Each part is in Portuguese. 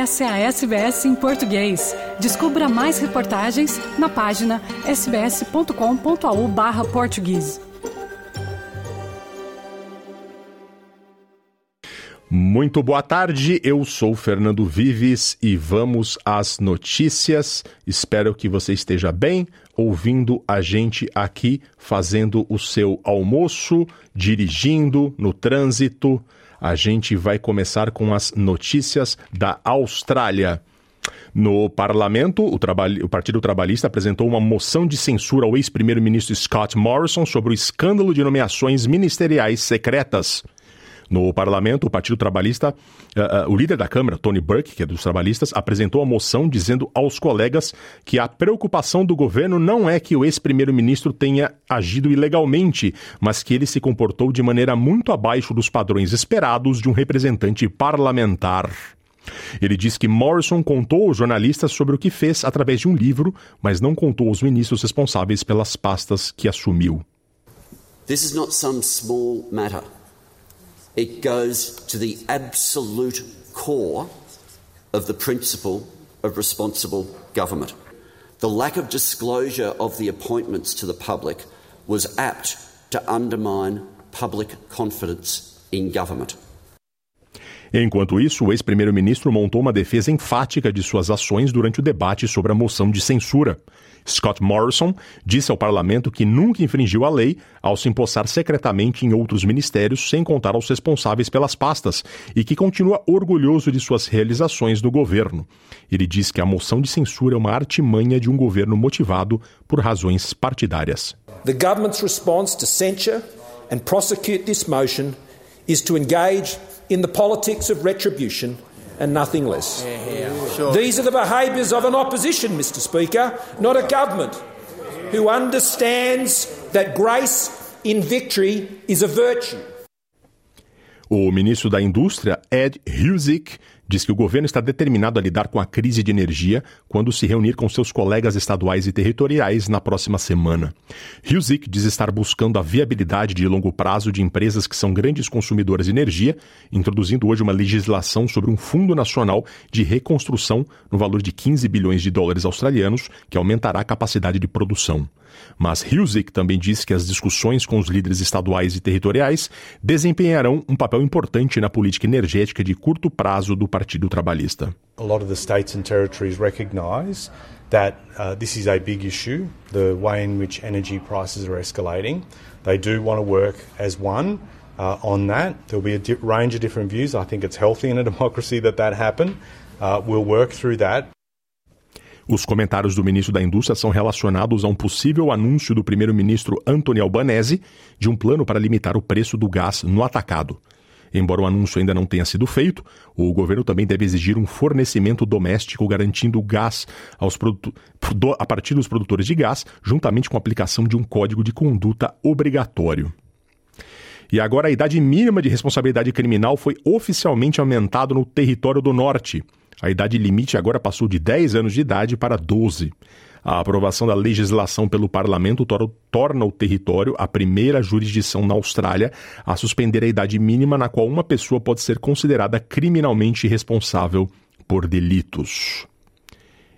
Essa é a SBS em português. Descubra mais reportagens na página sbs.com.au/português. Muito boa tarde, eu sou Fernando Vives e vamos às notícias. Espero que você esteja bem ouvindo a gente aqui fazendo o seu almoço, dirigindo no trânsito. A gente vai começar com as notícias da Austrália. No parlamento, o, o, Partido Trabalhista apresentou uma moção de censura ao ex-primeiro-ministro Scott Morrison sobre o escândalo de nomeações ministeriais secretas. No parlamento, o Partido Trabalhista, uh, uh, o líder da Câmara, Tony Burke, que é dos trabalhistas, apresentou a moção dizendo aos colegas que a preocupação do governo não é que o ex-primeiro-ministro tenha agido ilegalmente, mas que ele se comportou de maneira muito abaixo dos padrões esperados de um representante parlamentar. Ele diz que Morrison contou aos jornalistas sobre o que fez através de um livro, mas não contou aos ministros responsáveis pelas pastas que assumiu. This is not some small matter. It goes to the absolute core of the principle of responsible government. The lack of disclosure of the appointments to the public was apt to undermine public confidence in government. Enquanto isso, o ex-primeiro-ministro montou uma defesa enfática de suas ações durante o debate sobre a moção de censura. Scott Morrison disse ao parlamento que nunca infringiu a lei ao se empossar secretamente em outros ministérios sem contar aos responsáveis pelas pastas e que continua orgulhoso de suas realizações no governo. Ele diz que a moção de censura é uma artimanha de um governo motivado por razões partidárias. The government's response to censure and prosecute this motion is to engage in the politics of retribution and nothing less. Yeah, yeah, sure. These are the behaviours of an opposition, Mr. Speaker, not a government who understands that grace in victory is a virtue. O ministro da Indústria, Ed Husick, diz que o governo está determinado a lidar com a crise de energia quando se reunir com seus colegas estaduais e territoriais na próxima semana. Husick diz estar buscando a viabilidade de longo prazo de empresas que são grandes consumidoras de energia, introduzindo hoje uma legislação sobre um fundo nacional de reconstrução no valor de 15 bilhões de dólares australianos, que aumentará a capacidade de produção. Mas Husick também disse que as discussões com os líderes estaduais e territoriais desempenharão um papel importante na política energética de curto prazo do Partido Trabalhista. A lot of the states and territories recognize that uh, this is a big issue, the way in which energy prices are escalating. They do want to work as one. Uh, on that. There'll be a range of different views. I think it's healthy in a democracy that that happen. Uh, we'll work through that. Os comentários do ministro da Indústria são relacionados a um possível anúncio do primeiro-ministro Anthony Albanese de um plano para limitar o preço do gás no atacado. Embora o anúncio ainda não tenha sido feito, o governo também deve exigir um fornecimento doméstico garantindo gás aos a partir dos produtores de gás, juntamente com a aplicação de um código de conduta obrigatório. E agora a idade mínima de responsabilidade criminal foi oficialmente aumentada no território do norte. A idade limite agora passou de 10 anos de idade para 12. A aprovação da legislação pelo parlamento torna o território a primeira jurisdição na Austrália a suspender a idade mínima na qual uma pessoa pode ser considerada criminalmente responsável por delitos.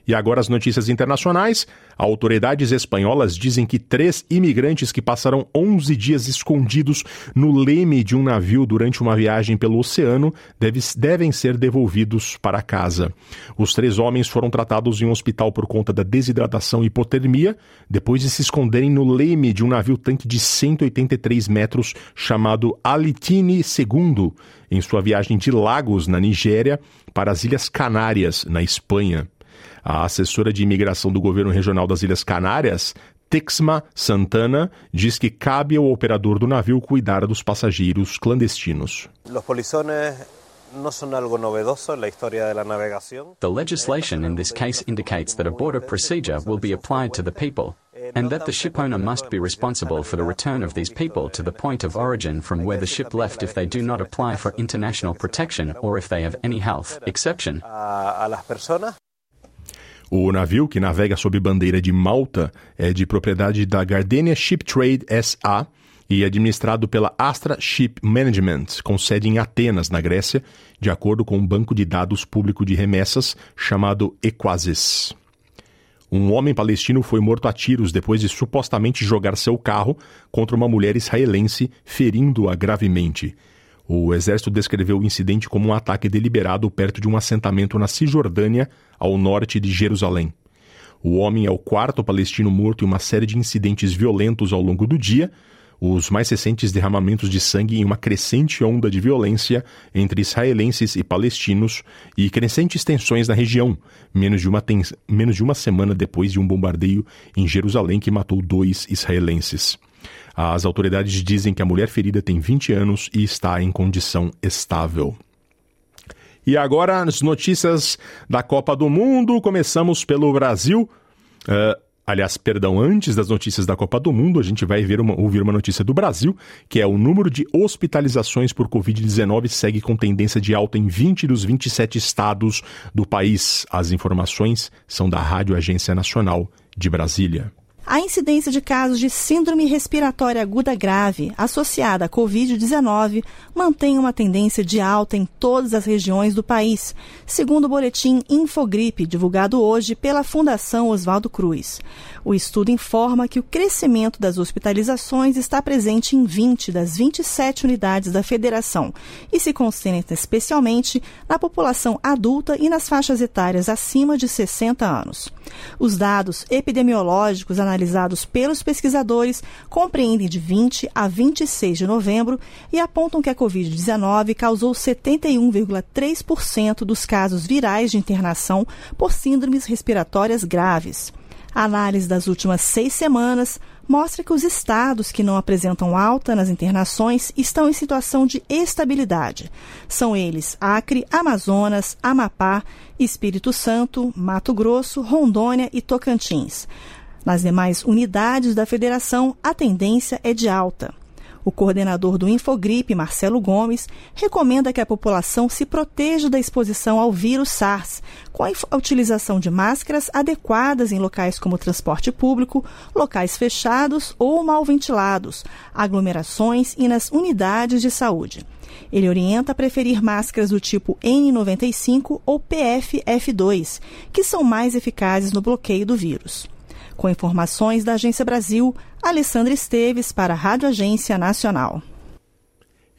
E agora as notícias internacionais. Autoridades espanholas dizem que três imigrantes que passaram 11 dias escondidos no leme de um navio durante uma viagem pelo oceano deve, devem ser devolvidos para casa. Os três homens foram tratados em um hospital por conta da desidratação e hipotermia, depois de se esconderem no leme de um navio-tanque de 183 metros chamado Alitine II, em sua viagem de Lagos, na Nigéria, para as Ilhas Canárias, na Espanha. A assessora de imigração do governo regional das Ilhas Canárias, Texma Santana, diz que cabe ao operador do navio cuidar dos passageiros clandestinos. The legislation in this case indicates that a border procedure will be applied to the people and that the ship owner must be responsible for the return of these people to the point of origin from where the ship left if they do not apply for international protection or if they have any health exception. O navio, que navega sob bandeira de Malta, é de propriedade da Gardenia Ship Trade SA e administrado pela Astra Ship Management, com sede em Atenas, na Grécia, de acordo com um banco de dados público de remessas chamado Equasis. Um homem palestino foi morto a tiros depois de supostamente jogar seu carro contra uma mulher israelense, ferindo-a gravemente. O exército descreveu o incidente como um ataque deliberado perto de um assentamento na Cisjordânia, ao norte de Jerusalém. O homem é o quarto palestino morto em uma série de incidentes violentos ao longo do dia, os mais recentes derramamentos de sangue em uma crescente onda de violência entre israelenses e palestinos e crescentes tensões na região, menos de uma, menos de uma semana depois de um bombardeio em Jerusalém que matou dois israelenses. As autoridades dizem que a mulher ferida tem 20 anos e está em condição estável. E agora as notícias da Copa do Mundo. Começamos pelo Brasil. Uh, Aliás, perdão, antes das notícias da Copa do Mundo, a gente vai ver uma, ouvir uma notícia do Brasil, que é o número de hospitalizações por Covid-19 segue com tendência de alta em 20 dos 27 estados do país. As informações são da Rádio Agência Nacional de Brasília. A incidência de casos de síndrome respiratória aguda grave associada à Covid-19 mantém uma tendência de alta em todas as regiões do país, segundo o boletim Infogripe, divulgado hoje pela Fundação Oswaldo Cruz. O estudo informa que o crescimento das hospitalizações está presente em 20 das 27 unidades da federação e se concentra especialmente na população adulta e nas faixas etárias acima de 60 anos. Os dados epidemiológicos analisados pelos pesquisadores compreendem de 20 a 26 de novembro e apontam que a Covid-19 causou 71,3% dos casos virais de internação por síndromes respiratórias graves. A análise das últimas seis semanas mostra que os estados que não apresentam alta nas internações estão em situação de estabilidade. São eles Acre, Amazonas, Amapá, Espírito Santo, Mato Grosso, Rondônia e Tocantins. Nas demais unidades da federação, a tendência é de alta. O coordenador do Infogripe, Marcelo Gomes, recomenda que a população se proteja da exposição ao vírus SARS, com a utilização de máscaras adequadas em locais como transporte público, locais fechados ou mal ventilados, aglomerações e nas unidades de saúde. Ele orienta a preferir máscaras do tipo N95 ou PFF2, que são mais eficazes no bloqueio do vírus. Com informações da Agência Brasil, Alessandra Esteves para a Rádio Agência Nacional.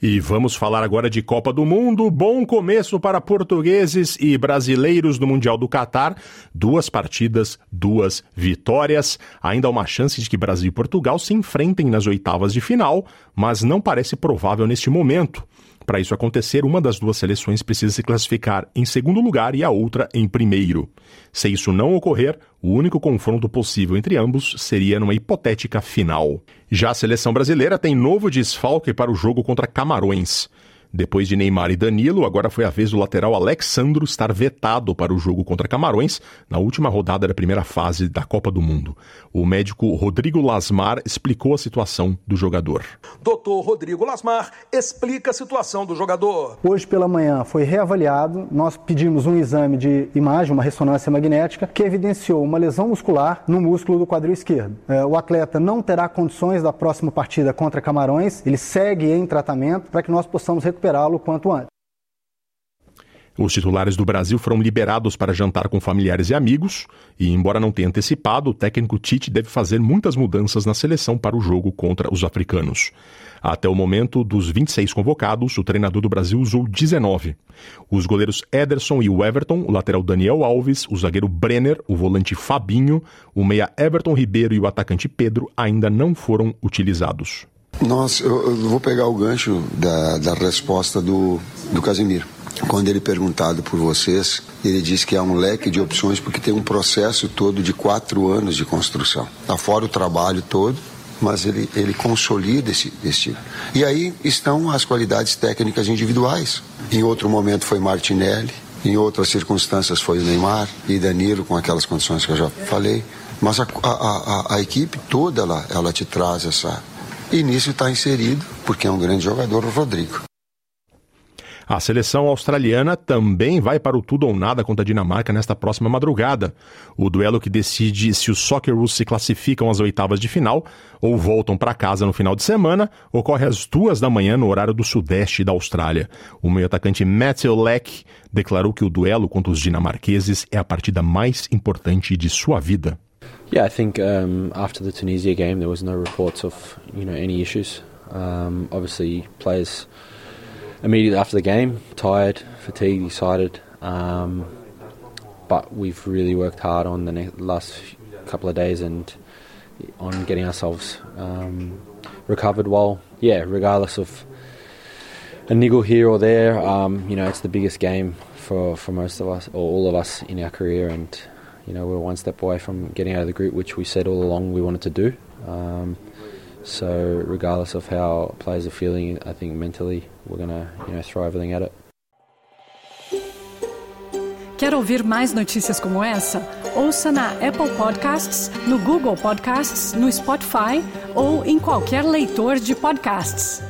E vamos falar agora de Copa do Mundo. Bom começo para portugueses e brasileiros no Mundial do Catar. Duas partidas, duas vitórias. Ainda há uma chance de que Brasil e Portugal se enfrentem nas oitavas de final, mas não parece provável neste momento. Para isso acontecer, uma das duas seleções precisa se classificar em segundo lugar e a outra em primeiro. Se isso não ocorrer, o único confronto possível entre ambos seria numa hipotética final. Já a seleção brasileira tem novo desfalque para o jogo contra Camarões. Depois de Neymar e Danilo, agora foi a vez do lateral Alexandro estar vetado para o jogo contra Camarões na última rodada da primeira fase da Copa do Mundo. O médico Rodrigo Lasmar explicou a situação do jogador. Doutor Rodrigo Lasmar explica a situação do jogador. Hoje pela manhã foi reavaliado, nós pedimos um exame de imagem, uma ressonância magnética, que evidenciou uma lesão muscular no músculo do quadril esquerdo. É, o atleta não terá condições da próxima partida contra Camarões, ele segue em tratamento para que nós possamos recuperar recuperá-lo quanto antes. Os titulares do Brasil foram liberados para jantar com familiares e amigos, e embora não tenha antecipado, o técnico Tite deve fazer muitas mudanças na seleção para o jogo contra os africanos. Até o momento, dos 26 convocados, o treinador do Brasil usou 19. Os goleiros Ederson e o Everton, o lateral Daniel Alves, o zagueiro Brenner, o volante Fabinho, o meia Everton Ribeiro e o atacante Pedro ainda não foram utilizados. Nossa, eu, eu vou pegar o gancho da, da resposta do, do Casimiro. Quando ele perguntado por vocês, ele disse que há um leque de opções porque tem um processo todo de quatro anos de construção. Tá fora o trabalho todo, mas ele, ele consolida esse, esse tipo. E aí estão as qualidades técnicas individuais. Em outro momento foi Martinelli, em outras circunstâncias foi o Neymar e Danilo, com aquelas condições que eu já falei. Mas a, a, a, a equipe toda ela, ela te traz essa, e nisso está inserido, porque é um grande jogador, o Rodrigo. A seleção australiana também vai para o tudo ou nada contra a Dinamarca nesta próxima madrugada. O duelo que decide se os Socceroos se classificam às oitavas de final ou voltam para casa no final de semana ocorre às duas da manhã no horário do sudeste da Austrália. O meio atacante Matthew Leck declarou que o duelo contra os dinamarqueses é a partida mais importante de sua vida. Yeah, I think um, after the Tunisia game there was no reports of you know any issues. Um, obviously, players immediately after the game, tired, fatigued, excited. Um, but we've really worked hard on the last couple of days and on getting ourselves um, recovered. While yeah, regardless of a niggle here or there, um, you know, it's the biggest game for for most of us or all of us in our career, and you know, we're one step away from getting out of the group, which we said all along we wanted to do. Um, so, regardless of how players are feeling, I think mentally we're going to you know, throw everything at it. Quer ouvir mais notícias como essa? Ouça na Apple Podcasts, no Google Podcasts, no Spotify ou em qualquer leitor de podcasts.